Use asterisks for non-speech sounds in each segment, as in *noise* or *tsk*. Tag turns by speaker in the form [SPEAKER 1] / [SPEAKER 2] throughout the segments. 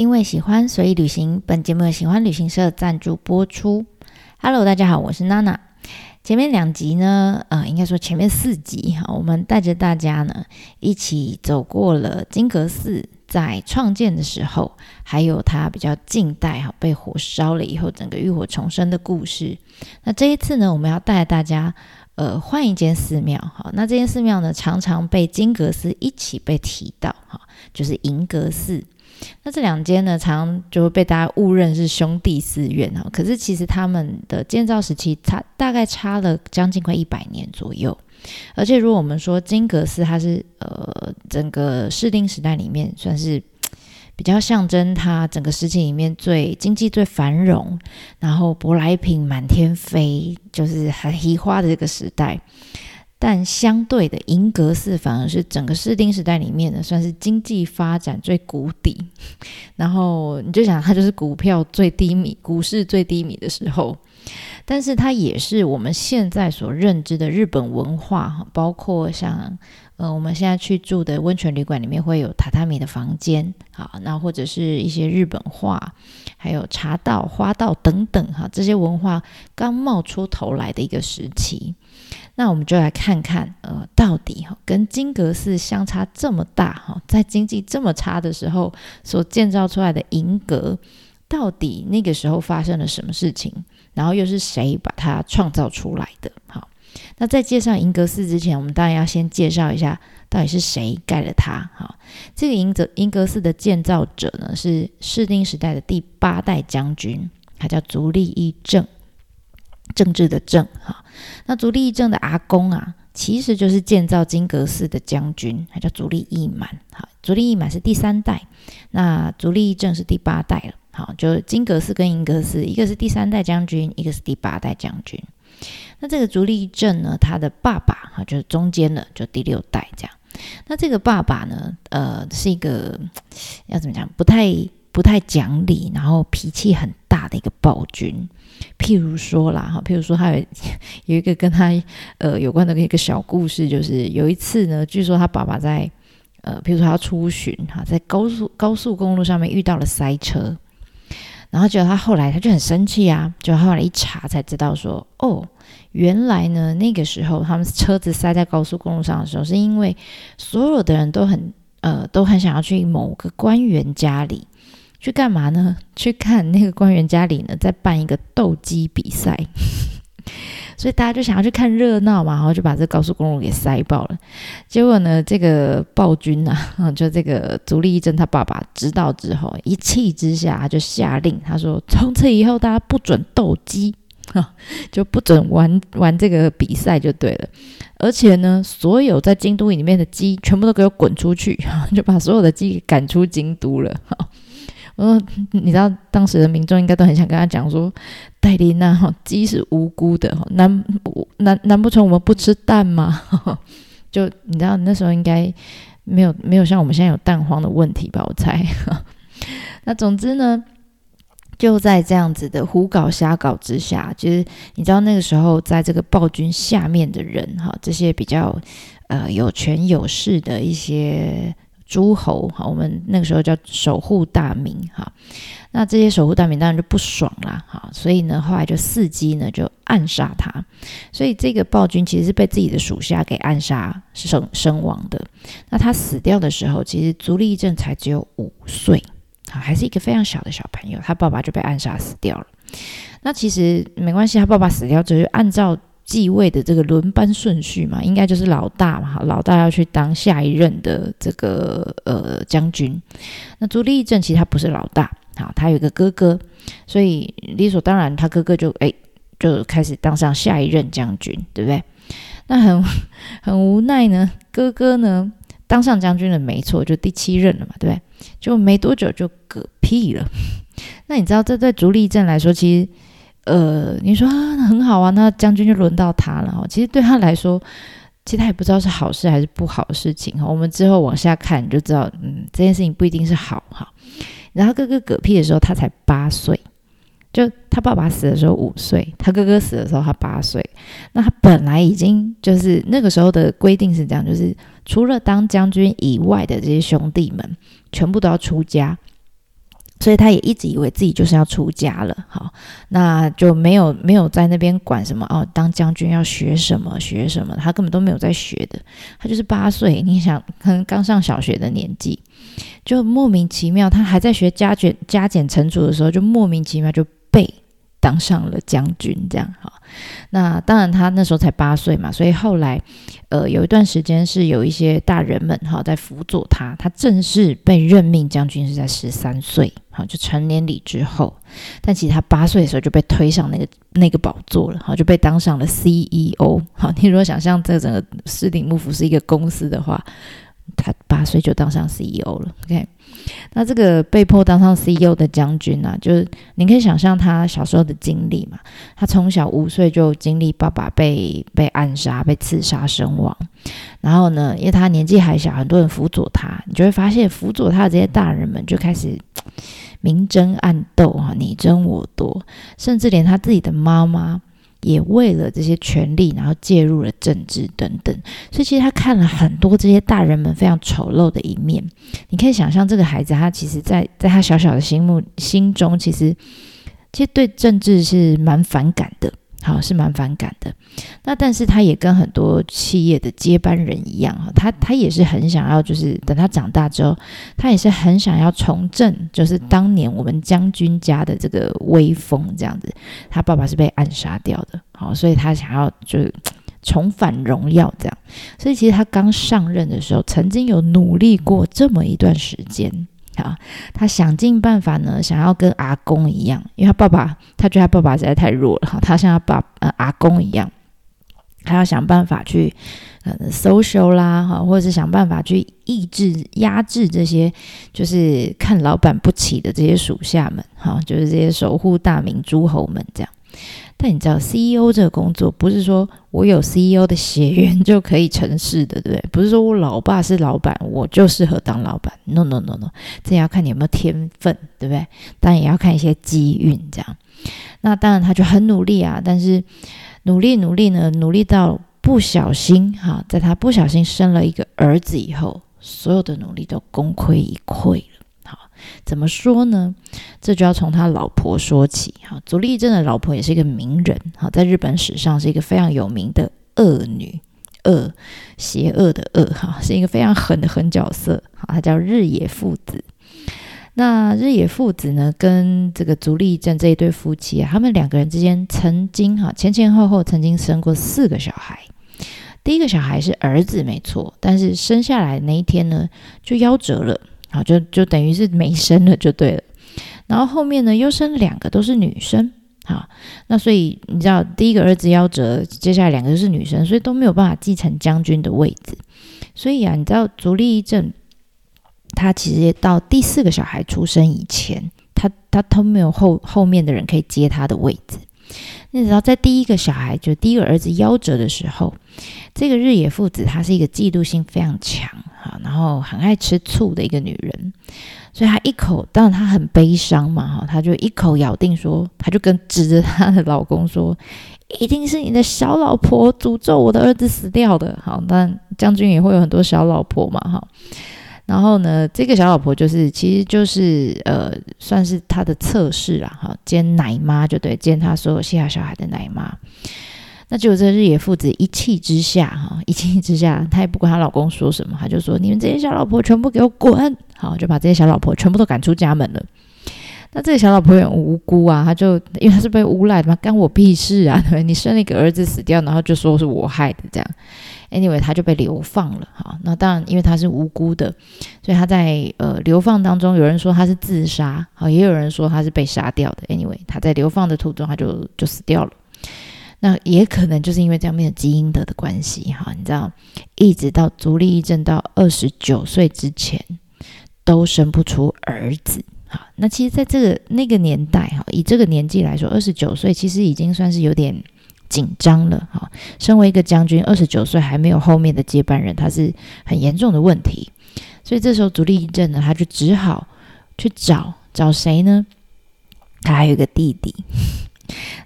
[SPEAKER 1] 因为喜欢，所以旅行。本节目由喜欢旅行社赞助播出。Hello，大家好，我是娜娜。前面两集呢，呃，应该说前面四集哈，我们带着大家呢一起走过了金阁寺在创建的时候，还有它比较近代哈被火烧了以后，整个浴火重生的故事。那这一次呢，我们要带大家呃换一间寺庙哈。那这间寺庙呢，常常被金阁寺一起被提到哈，就是银阁寺。那这两间呢，常常就会被大家误认是兄弟寺院哈。可是其实他们的建造时期差大概差了将近快一百年左右。而且如果我们说金阁寺，它是呃整个室町时代里面算是比较象征它整个时期里面最经济最繁荣，然后舶来品满天飞，就是很奇花的这个时代。但相对的，银阁寺反而是整个室町时代里面的算是经济发展最谷底，*laughs* 然后你就想它就是股票最低迷、股市最低迷的时候，但是它也是我们现在所认知的日本文化，包括像呃我们现在去住的温泉旅馆里面会有榻榻米的房间，好，那或者是一些日本画，还有茶道、花道等等哈，这些文化刚冒出头来的一个时期。那我们就来看看，呃，到底哈跟金阁寺相差这么大哈，在经济这么差的时候所建造出来的银阁，到底那个时候发生了什么事情？然后又是谁把它创造出来的？好，那在介绍银阁寺之前，我们当然要先介绍一下到底是谁盖了它。好，这个银阁银阁寺的建造者呢，是室町时代的第八代将军，他叫足利义政。政治的政哈，那足利义政的阿公啊，其实就是建造金阁寺的将军，他叫足利义满。好，足利义满是第三代，那足利义政是第八代了。好，就金阁寺跟银阁寺，一个是第三代将军，一个是第八代将军。那这个足利义政呢，他的爸爸哈，就是中间的，就第六代这样。那这个爸爸呢，呃，是一个要怎么讲，不太不太讲理，然后脾气很大的一个暴君。譬如说啦，哈，譬如说他有 *laughs* 有一个跟他呃有关的一个小故事，就是有一次呢，据说他爸爸在呃，譬如说他出巡哈，在高速高速公路上面遇到了塞车，然后结果他后来他就很生气啊，就后来一查才知道说，哦，原来呢那个时候他们车子塞在高速公路上的时候，是因为所有的人都很呃都很想要去某个官员家里。去干嘛呢？去看那个官员家里呢，在办一个斗鸡比赛，*laughs* 所以大家就想要去看热闹嘛，然后就把这高速公路给塞爆了。结果呢，这个暴君呐，*laughs* 就这个足利义政他爸爸知道之后，一气之下就下令，他说：从此以后大家不准斗鸡，*laughs* 就不准玩玩这个比赛就对了。而且呢，所有在京都里面的鸡全部都给我滚出去，就把所有的鸡赶出京都了。嗯，你知道当时的民众应该都很想跟他讲说，戴琳娜哈鸡是无辜的哈，难难难不成我们不吃蛋吗？*laughs* 就你知道那时候应该没有没有像我们现在有蛋黄的问题吧？我猜。*laughs* 那总之呢，就在这样子的胡搞瞎搞之下，就是你知道那个时候在这个暴君下面的人哈，这些比较呃有权有势的一些。诸侯哈，我们那个时候叫守护大名哈，那这些守护大名当然就不爽啦哈，所以呢，后来就伺机呢就暗杀他，所以这个暴君其实是被自己的属下给暗杀身身亡的。那他死掉的时候，其实足利义政才只有五岁啊，还是一个非常小的小朋友，他爸爸就被暗杀死掉了。那其实没关系，他爸爸死掉之后，按照继位的这个轮班顺序嘛，应该就是老大嘛，老大要去当下一任的这个呃将军。那足利义政其实他不是老大，好，他有一个哥哥，所以理所当然，他哥哥就哎就开始当上下一任将军，对不对？那很 *laughs* 很无奈呢，哥哥呢当上将军了，没错，就第七任了嘛，对不对？就没多久就嗝屁了。*laughs* 那你知道这对足利义政来说，其实。呃，你说很好啊，那将军就轮到他了哈。其实对他来说，其实他也不知道是好事还是不好的事情哈。我们之后往下看你就知道，嗯，这件事情不一定是好哈。然后哥哥嗝屁的时候，他才八岁，就他爸爸死的时候五岁，他哥哥死的时候他八岁。那他本来已经就是那个时候的规定是这样，就是除了当将军以外的这些兄弟们，全部都要出家。所以他也一直以为自己就是要出家了，好，那就没有没有在那边管什么哦，当将军要学什么学什么，他根本都没有在学的，他就是八岁，你想可能刚上小学的年纪，就莫名其妙，他还在学加减加减乘除的时候，就莫名其妙就背。当上了将军，这样哈。那当然，他那时候才八岁嘛，所以后来，呃，有一段时间是有一些大人们哈在辅佐他。他正式被任命将军是在十三岁，好，就成年礼之后。但其实他八岁的时候就被推上那个那个宝座了，好，就被当上了 CEO。好，你如果想象这整个斯顶幕府是一个公司的话。他八岁就当上 CEO 了，OK？那这个被迫当上 CEO 的将军啊，就是你可以想象他小时候的经历嘛。他从小五岁就经历爸爸被被暗杀、被刺杀身亡，然后呢，因为他年纪还小，很多人辅佐他，你就会发现辅佐他的这些大人们就开始明争暗斗哈，你争我夺，甚至连他自己的妈妈。也为了这些权利，然后介入了政治等等，所以其实他看了很多这些大人们非常丑陋的一面。你可以想象，这个孩子他其实，在在他小小的心目心中，其实其实对政治是蛮反感的。好是蛮反感的，那但是他也跟很多企业的接班人一样哈，他他也是很想要，就是等他长大之后，他也是很想要重振，就是当年我们将军家的这个威风这样子。他爸爸是被暗杀掉的，好，所以他想要就重返荣耀这样。所以其实他刚上任的时候，曾经有努力过这么一段时间。啊，他想尽办法呢，想要跟阿公一样，因为他爸爸，他觉得他爸爸实在太弱了哈，他像他爸呃阿公一样，他要想办法去呃 social 啦哈，或者是想办法去抑制压制这些就是看老板不起的这些属下们哈，就是这些守护大明诸侯们这样。但你知道，CEO 这个工作不是说我有 CEO 的血缘就可以成事的，对不对？不是说我老爸是老板，我就适合当老板。No No No No，这要看你有没有天分，对不对？当然也要看一些机运，这样。那当然他就很努力啊，但是努力努力呢，努力到不小心哈，在他不小心生了一个儿子以后，所有的努力都功亏一篑好。怎么说呢？这就要从他老婆说起。哈，足利义政的老婆也是一个名人。哈，在日本史上是一个非常有名的恶女，恶，邪恶的恶。哈，是一个非常狠的狠角色。好，他叫日野父子。那日野父子呢，跟这个足利义政这一对夫妻啊，他们两个人之间曾经哈前前后后曾经生过四个小孩。第一个小孩是儿子，没错，但是生下来那一天呢，就夭折了。好，就就等于是没生了，就对了。然后后面呢，又生两个都是女生。好，那所以你知道，第一个儿子夭折，接下来两个是女生，所以都没有办法继承将军的位置。所以啊，你知道足利义政，他其实到第四个小孩出生以前，他他都没有后后面的人可以接他的位置。你知道，在第一个小孩就第一个儿子夭折的时候，这个日野父子他是一个嫉妒心非常强然后很爱吃醋的一个女人，所以她一口，当然她很悲伤嘛哈，她就一口咬定说，她就跟指着她的老公说，一定是你的小老婆诅咒我的儿子死掉的。好，但将军也会有很多小老婆嘛哈。然后呢，这个小老婆就是，其实就是呃，算是他的侧室啦，哈，兼奶妈就对，兼他所有下小孩的奶妈。那结果这日野父子一气之下，哈，*laughs* 一气之下，他也不管他老公说什么，他就说：“你们这些小老婆全部给我滚！”好，就把这些小老婆全部都赶出家门了。那这个小老婆很无辜啊，她就因为她是被诬赖的嘛，干我屁事啊？你生了一个儿子死掉，然后就说是我害的这样。Anyway，他就被流放了。哈，那当然，因为他是无辜的，所以他在呃流放当中，有人说他是自杀，好，也有人说他是被杀掉的。Anyway，他在流放的途中，他就就死掉了。那也可能就是因为这样面的基因的的关系，哈，你知道，一直到足利义政到二十九岁之前，都生不出儿子。哈，那其实，在这个那个年代，哈，以这个年纪来说，二十九岁其实已经算是有点紧张了，哈。身为一个将军，二十九岁还没有后面的接班人，他是很严重的问题。所以这时候，足利义政呢，他就只好去找找谁呢？他还有一个弟弟，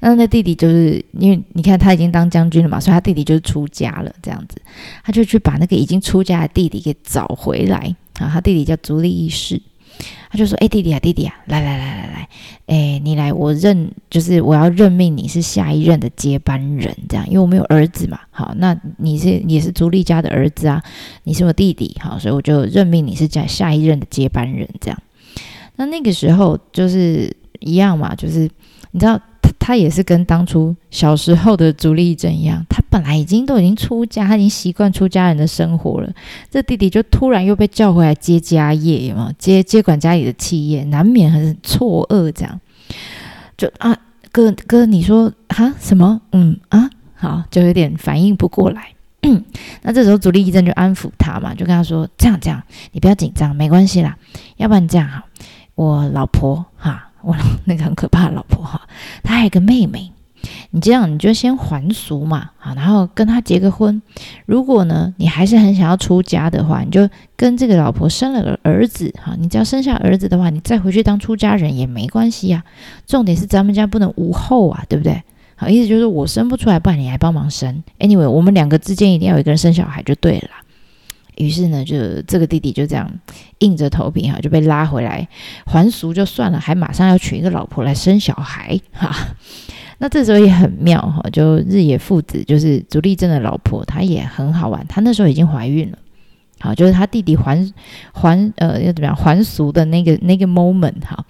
[SPEAKER 1] 那那弟弟就是因为你看他已经当将军了嘛，所以他弟弟就是出家了，这样子，他就去把那个已经出家的弟弟给找回来啊。他弟弟叫足利义士。他就说：“哎，弟弟啊，弟弟啊，来来来来来，哎，你来，我任就是我要任命你是下一任的接班人，这样，因为我没有儿子嘛。好，那你是也是足利家的儿子啊，你是我弟弟，好，所以我就任命你是下下一任的接班人，这样。那那个时候就是一样嘛，就是你知道。”他也是跟当初小时候的朱丽珍一样，他本来已经都已经出家，他已经习惯出家人的生活了。这弟弟就突然又被叫回来接家业，有没有？接接管家里的企业，难免很错愕。这样就啊，哥哥，你说哈什么？嗯啊，好，就有点反应不过来。*coughs* 那这时候朱丽珍就安抚他嘛，就跟他说：这样这样，你不要紧张，没关系啦。要不然这样哈，我老婆哈。我那个很可怕的老婆哈，她还有个妹妹。你这样，你就先还俗嘛，好，然后跟她结个婚。如果呢，你还是很想要出家的话，你就跟这个老婆生了个儿子哈。你只要生下儿子的话，你再回去当出家人也没关系呀。重点是咱们家不能无后啊，对不对？好，意思就是我生不出来，不然你还帮忙生。Anyway，我们两个之间一定要有一个人生小孩就对了。于是呢，就这个弟弟就这样硬着头皮哈，就被拉回来还俗就算了，还马上要娶一个老婆来生小孩哈。*laughs* 那这时候也很妙哈，就日野父子就是足利正的老婆，她也很好玩，她那时候已经怀孕了。好，就是他弟弟还还呃要怎么样还俗的那个那个 moment 哈，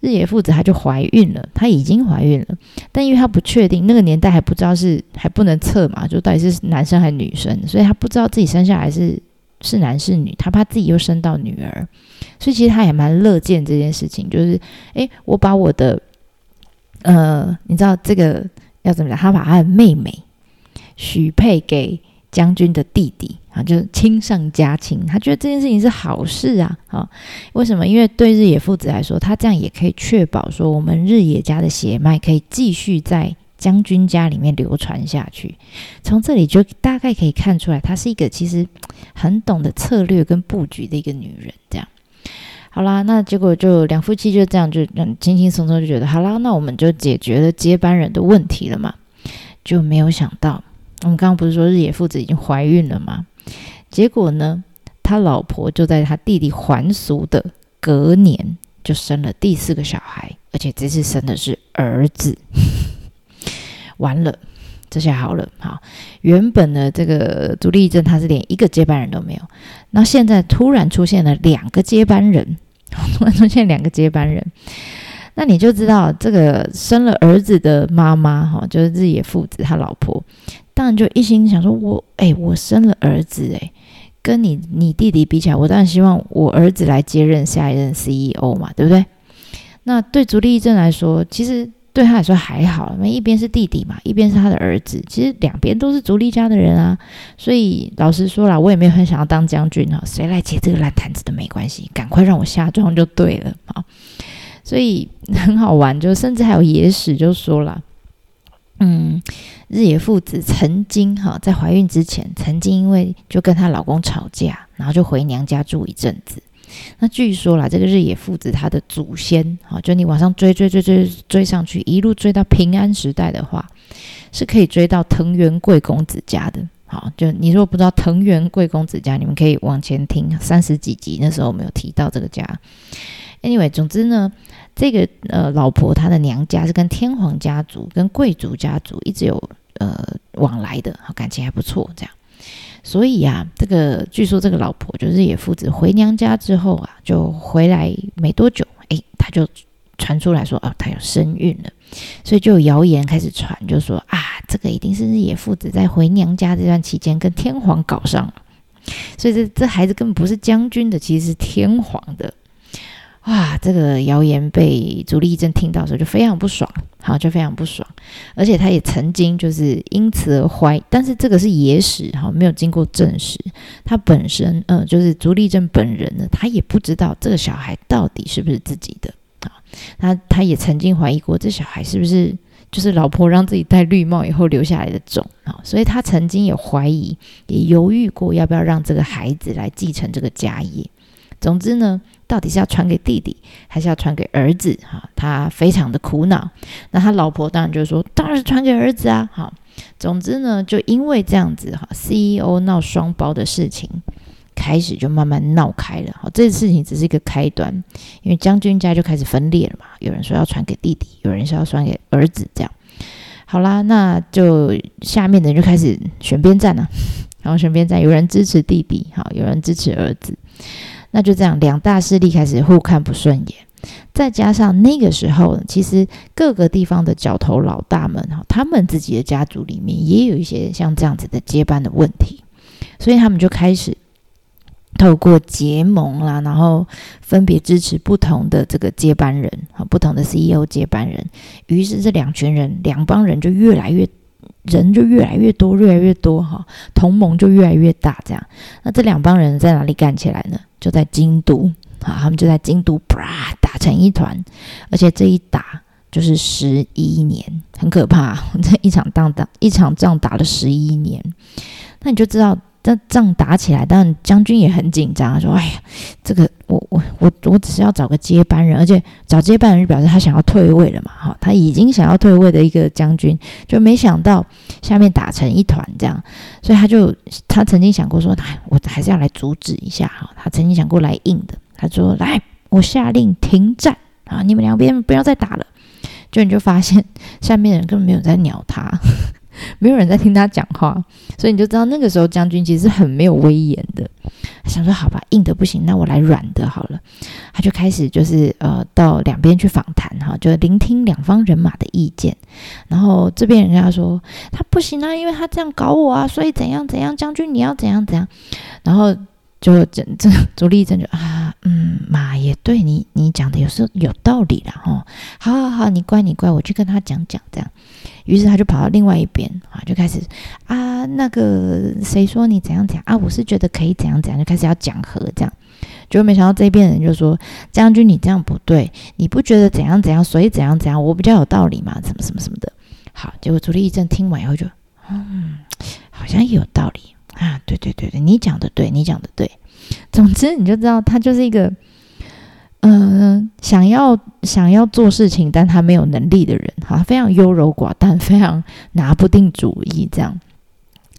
[SPEAKER 1] 日野父子他就怀孕了，她已经怀孕了，但因为她不确定那个年代还不知道是还不能测嘛，就到底是男生还是女生，所以她不知道自己生下来是。是男是女，他怕自己又生到女儿，所以其实他也蛮乐见这件事情。就是，诶，我把我的，呃，你知道这个要怎么讲？他把他的妹妹许配给将军的弟弟啊，就是亲上加亲。他觉得这件事情是好事啊，啊，为什么？因为对日野父子来说，他这样也可以确保说，我们日野家的血脉可以继续在。将军家里面流传下去，从这里就大概可以看出来，她是一个其实很懂得策略跟布局的一个女人。这样，好啦，那结果就两夫妻就这样就轻轻松松就觉得好啦，那我们就解决了接班人的问题了嘛？就没有想到，我们刚刚不是说日野父子已经怀孕了吗？结果呢，他老婆就在他弟弟还俗的隔年就生了第四个小孩，而且这次生的是儿子。完了，这下好了。好，原本呢，这个朱丽珍她是连一个接班人都没有，那现在突然出现了两个接班人，*laughs* 突然出现两个接班人，那你就知道这个生了儿子的妈妈哈，就是日野父子他老婆，当然就一心想说，我哎，我生了儿子哎，跟你你弟弟比起来，我当然希望我儿子来接任下一任 CEO 嘛，对不对？那对朱丽珍来说，其实。对他来说还好，因为一边是弟弟嘛，一边是他的儿子，其实两边都是足利家的人啊。所以老实说了，我也没有很想要当将军啊，谁来接这个烂摊子都没关系，赶快让我下庄就对了啊。所以很好玩，就甚至还有野史就说了，嗯，日野父子曾经哈在怀孕之前，曾经因为就跟她老公吵架，然后就回娘家住一阵子。那据说啦，这个日野父子他的祖先，哈，就你往上追追追追追上去，一路追到平安时代的话，是可以追到藤原贵公子家的。好，就你如果不知道藤原贵公子家，你们可以往前听三十几集，那时候我们有提到这个家。Anyway，总之呢，这个呃老婆她的娘家是跟天皇家族、跟贵族家族一直有呃往来的，好感情还不错，这样。所以啊，这个据说这个老婆就是野父子回娘家之后啊，就回来没多久，哎，他就传出来说哦，他有身孕了，所以就有谣言开始传，就说啊，这个一定是日野父子在回娘家这段期间跟天皇搞上了，所以这这孩子根本不是将军的，其实是天皇的。哇，这个谣言被朱丽珍听到的时候就非常不爽，好，就非常不爽，而且他也曾经就是因此而怀，但是这个是野史，哈，没有经过证实。他本身，呃，就是朱丽珍本人呢，他也不知道这个小孩到底是不是自己的，啊，他他也曾经怀疑过这小孩是不是就是老婆让自己戴绿帽以后留下来的种，啊，所以他曾经也怀疑，也犹豫过要不要让这个孩子来继承这个家业。总之呢。到底是要传给弟弟，还是要传给儿子？哈，他非常的苦恼。那他老婆当然就说，当然是传给儿子啊。好，总之呢，就因为这样子哈，CEO 闹双胞的事情，开始就慢慢闹开了。好，这事情只是一个开端，因为将军家就开始分裂了嘛。有人说要传给弟弟，有人说要传给儿子，这样。好啦，那就下面的人就开始选边站了。然后选边站，有人支持弟弟，好，有人支持儿子。那就这样，两大势力开始互看不顺眼。再加上那个时候，其实各个地方的角头老大们哈，他们自己的家族里面也有一些像这样子的接班的问题，所以他们就开始。透过结盟啦，然后分别支持不同的这个接班人啊，不同的 CEO 接班人，于是这两群人、两帮人就越来越人就越来越多，越来越多哈，同盟就越来越大。这样，那这两帮人在哪里干起来呢？就在京都啊，他们就在京都啪打成一团，而且这一打就是十一年，很可怕。*laughs* 这一场仗打一场仗打了十一年，那你就知道。这仗打起来，但将军也很紧张，说：“哎呀，这个我我我我只是要找个接班人，而且找接班人就表示他想要退位了嘛，哈，他已经想要退位的一个将军，就没想到下面打成一团这样，所以他就他曾经想过说，哎，我还是要来阻止一下哈，他曾经想过来硬的，他说：来，我下令停战。啊，你们两边不要再打了，就你就发现下面的人根本没有在鸟他。” *laughs* 没有人在听他讲话，所以你就知道那个时候将军其实很没有威严的。想说好吧，硬的不行，那我来软的好了。他就开始就是呃到两边去访谈哈，就聆听两方人马的意见。然后这边人家说他不行啊，因为他这样搞我啊，所以怎样怎样，将军你要怎样怎样。然后就 *laughs* 这这朱立正就啊嗯妈也对你你讲的有时候有道理了哈。好好好，你乖你乖，我去跟他讲讲这样。于是他就跑到另外一边啊，就开始啊，那个谁说你怎样讲啊？我是觉得可以怎样怎样，就开始要讲和这样。结果没想到这边人就说：“将军，你这样不对，你不觉得怎样怎样，所以怎样怎样，我比较有道理嘛？什么什么什么的。”好，结果朱立一正听完以后就嗯，好像也有道理啊。对对对对，你讲的对，你讲的对。总之你就知道他就是一个。嗯，想要想要做事情，但他没有能力的人，哈，非常优柔寡断，非常拿不定主意，这样。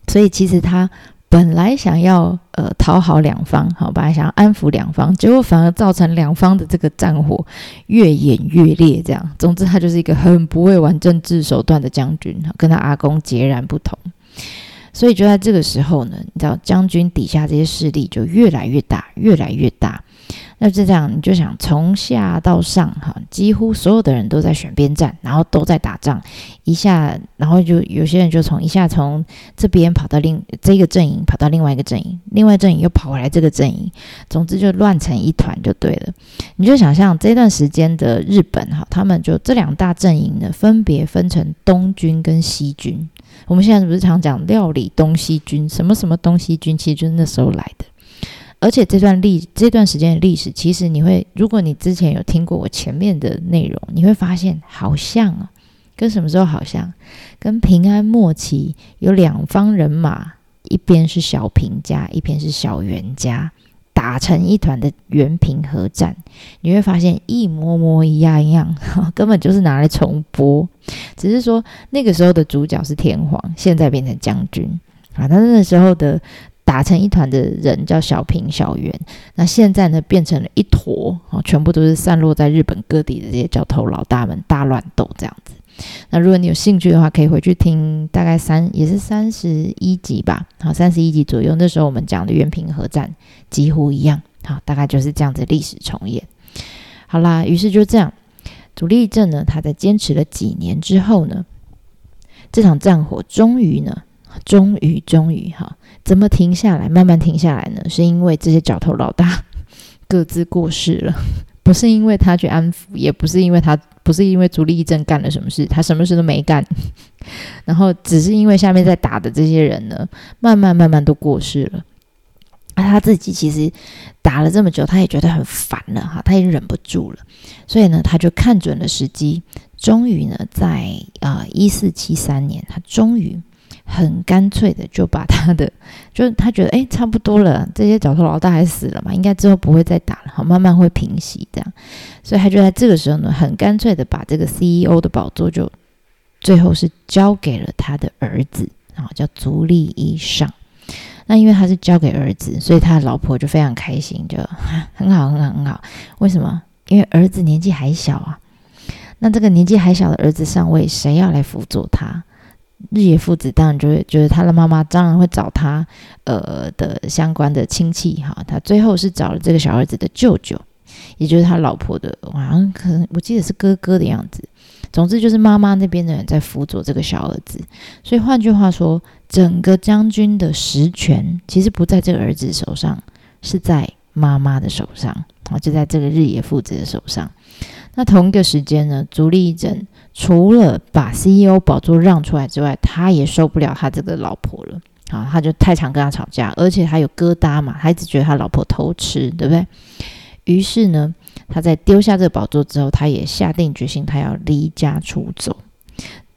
[SPEAKER 1] 所以其实他本来想要呃讨好两方，好，本来想要安抚两方，结果反而造成两方的这个战火越演越烈，这样。总之，他就是一个很不会玩政治手段的将军，跟他阿公截然不同。所以就在这个时候呢，你知道将军底下这些势力就越来越大，越来越大。那就这样，你就想从下到上哈，几乎所有的人都在选边站，然后都在打仗。一下，然后就有些人就从一下从这边跑到另这个阵营，跑到另外一个阵营，另外阵营又跑回来这个阵营。总之就乱成一团就对了。你就想象这段时间的日本哈，他们就这两大阵营呢，分别分成东军跟西军。我们现在不是常讲料理东西军，什么什么东西军，其实就是那时候来的。而且这段历这段时间的历史，其实你会，如果你之前有听过我前面的内容，你会发现好像啊，跟什么时候好像？跟平安末期有两方人马，一边是小平家，一边是小袁家，打成一团的原平和战，你会发现一模模一样一样，*laughs* 根本就是拿来重播，只是说那个时候的主角是天皇，现在变成将军啊，但是那时候的。打成一团的人叫小平、小圆，那现在呢变成了一坨啊，全部都是散落在日本各地的这些角头老大们大乱斗这样子。那如果你有兴趣的话，可以回去听大概三也是三十一集吧，好，三十一集左右。那时候我们讲的元平合战几乎一样，好，大概就是这样子历史重演。好啦，于是就这样，主力阵呢，他在坚持了几年之后呢，这场战火终于呢。终于，终于，哈，怎么停下来，慢慢停下来呢？是因为这些角头老大 *laughs* 各自过世了，不是因为他去安抚，也不是因为他，不是因为朱立正干了什么事，他什么事都没干，*laughs* 然后只是因为下面在打的这些人呢，慢慢慢慢都过世了，啊，他自己其实打了这么久，他也觉得很烦了，哈，他也忍不住了，所以呢，他就看准了时机，终于呢，在啊一四七三年，他终于。很干脆的就把他的，*laughs* 就是他觉得哎差不多了，这些角头老大还死了嘛，应该之后不会再打了，好慢慢会平息这样，所以他就在这个时候呢，很干脆的把这个 CEO 的宝座就最后是交给了他的儿子啊，叫足利义尚。那因为他是交给儿子，所以他的老婆就非常开心，就很好，很好，很好。为什么？因为儿子年纪还小啊。那这个年纪还小的儿子上位，谁要来辅佐他？日野父子当然就会觉得他的妈妈当然会找他，呃的相关的亲戚哈。他最后是找了这个小儿子的舅舅，也就是他老婆的，好像可能我记得是哥哥的样子。总之就是妈妈那边的人在辅佐这个小儿子。所以换句话说，整个将军的实权其实不在这个儿子手上，是在妈妈的手上啊，就在这个日野父子的手上。那同一个时间呢，足利义政除了把 CEO 宝座让出来之外，他也受不了他这个老婆了啊，他就太常跟他吵架，而且还有疙瘩嘛，他一直觉得他老婆偷吃，对不对？于是呢，他在丢下这个宝座之后，他也下定决心，他要离家出走。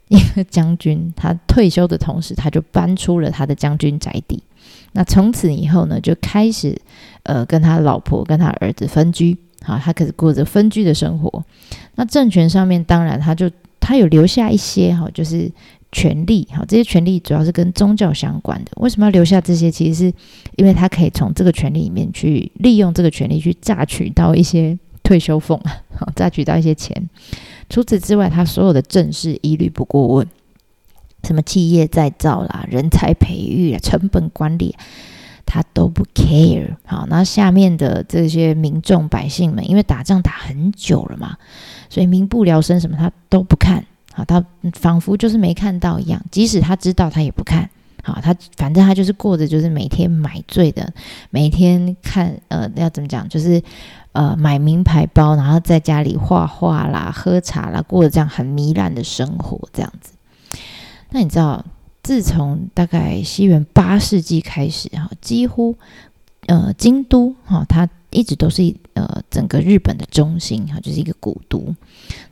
[SPEAKER 1] 因为将军他退休的同时，他就搬出了他的将军宅地。那从此以后呢，就开始呃跟他老婆跟他儿子分居。好，他可是过着分居的生活。那政权上面，当然他就他有留下一些哈，就是权利。哈，这些权利主要是跟宗教相关的。为什么要留下这些？其实是因为他可以从这个权利里面去利用这个权利去榨取到一些退休俸，*laughs* 好，榨取到一些钱。除此之外，他所有的政事一律不过问，什么企业再造啦、人才培育啊、成本管理。他都不 care，好，那下面的这些民众百姓们，因为打仗打很久了嘛，所以民不聊生什么他都不看，好，他仿佛就是没看到一样，即使他知道他也不看，好，他反正他就是过着就是每天买醉的，每天看呃要怎么讲，就是呃买名牌包，然后在家里画画啦、喝茶啦，过着这样很糜烂的生活这样子。那你知道？自从大概西元八世纪开始，哈，几乎呃京都哈，它一直都是呃整个日本的中心，哈，就是一个古都。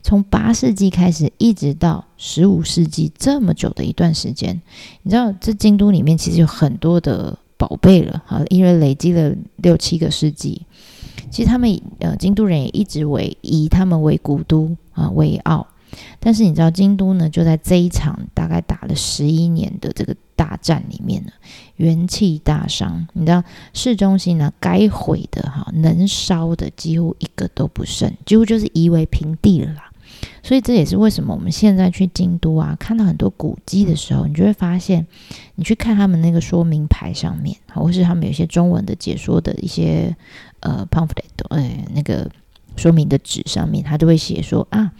[SPEAKER 1] 从八世纪开始，一直到十五世纪这么久的一段时间，你知道这京都里面其实有很多的宝贝了，哈，因为累积了六七个世纪，其实他们呃京都人也一直为以他们为古都啊为傲。但是你知道京都呢，就在这一场大概打了十一年的这个大战里面呢，元气大伤。你知道市中心呢，该毁的哈，能烧的几乎一个都不剩，几乎就是夷为平地了啦。所以这也是为什么我们现在去京都啊，看到很多古迹的时候，你就会发现，你去看他们那个说明牌上面，或是他们有些中文的解说的一些呃 pamphlet，呃那个说明的纸上面，他都会写说啊。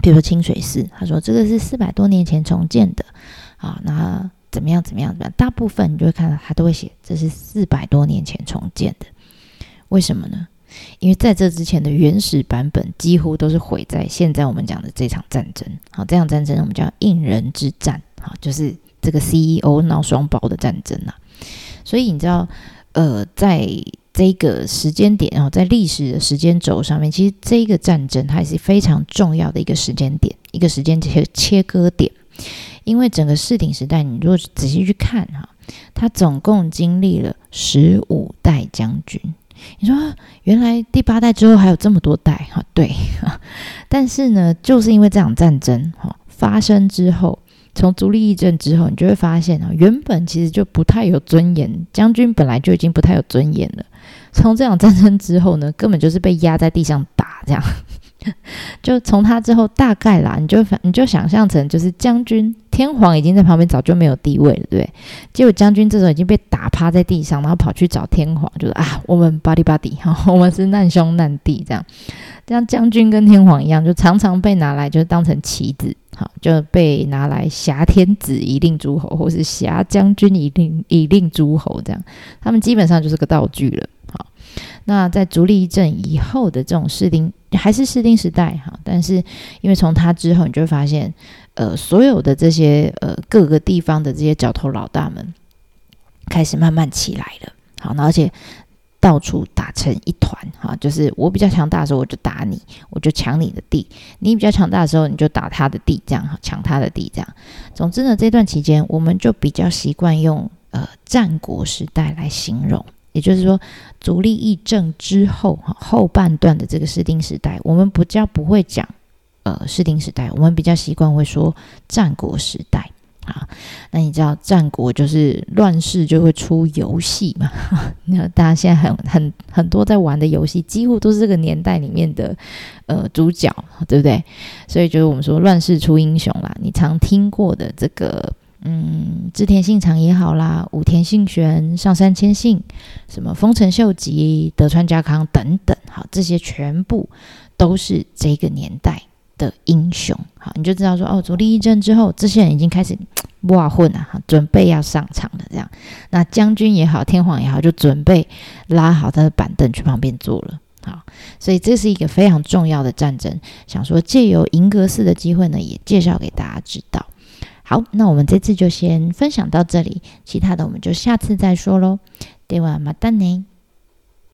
[SPEAKER 1] 比如说清水寺，他说这个是四百多年前重建的，啊，那怎么样怎么样怎么样？大部分你就会看到他都会写这是四百多年前重建的，为什么呢？因为在这之前的原始版本几乎都是毁在现在我们讲的这场战争，好，这场战争我们叫应人之战，好，就是这个 CEO 闹双胞的战争啊。所以你知道，呃，在这个时间点，然后在历史的时间轴上面，其实这个战争它也是非常重要的一个时间点，一个时间切切割点。因为整个世鼎时代，你如果仔细去看哈，它总共经历了十五代将军。你说原来第八代之后还有这么多代哈？对，但是呢，就是因为这场战争哈发生之后。从足利义政之后，你就会发现啊，原本其实就不太有尊严，将军本来就已经不太有尊严了。从这场战争之后呢，根本就是被压在地上打，这样。*laughs* 就从他之后，大概啦，你就你就想象成就是将军天皇已经在旁边早就没有地位了，对？结果将军这时候已经被打趴在地上，然后跑去找天皇，就是啊，我们 body body 哈，*laughs* 我们是难兄难弟这样。这样将军跟天皇一样，就常常被拿来就是当成棋子。好，就被拿来挟天子以令诸侯，或是挟将军以令以令诸侯，这样他们基本上就是个道具了。那在足利义政以后的这种士兵，还是士兵时代哈，但是因为从他之后，你就会发现，呃，所有的这些呃各个地方的这些角头老大们开始慢慢起来了。好，那而且。到处打成一团，哈，就是我比较强大的时候，我就打你，我就抢你的地；你比较强大的时候，你就打他的地，这样哈，抢他的地，这样。总之呢，这段期间，我们就比较习惯用呃战国时代来形容，也就是说，足利义政之后哈后半段的这个士丁时代，我们不叫不会讲呃士丁时代，我们比较习惯会说战国时代。好，那你知道战国就是乱世就会出游戏嘛？*laughs* 那大家现在很很很多在玩的游戏，几乎都是这个年代里面的呃主角，对不对？所以就是我们说乱世出英雄啦。你常听过的这个，嗯，织田信长也好啦，武田信玄、上杉谦信，什么丰臣秀吉、德川家康等等，好，这些全部都是这个年代。的英雄，好，你就知道说哦，足利义政之后，这些人已经开始 *tsk* 哇混了，哈，准备要上场了。这样，那将军也好，天皇也好，就准备拉好他的板凳去旁边坐了。好，所以这是一个非常重要的战争。想说借由银阁寺的机会呢，也介绍给大家知道。好，那我们这次就先分享到这里，其他的我们就下次再说喽。ではまたね。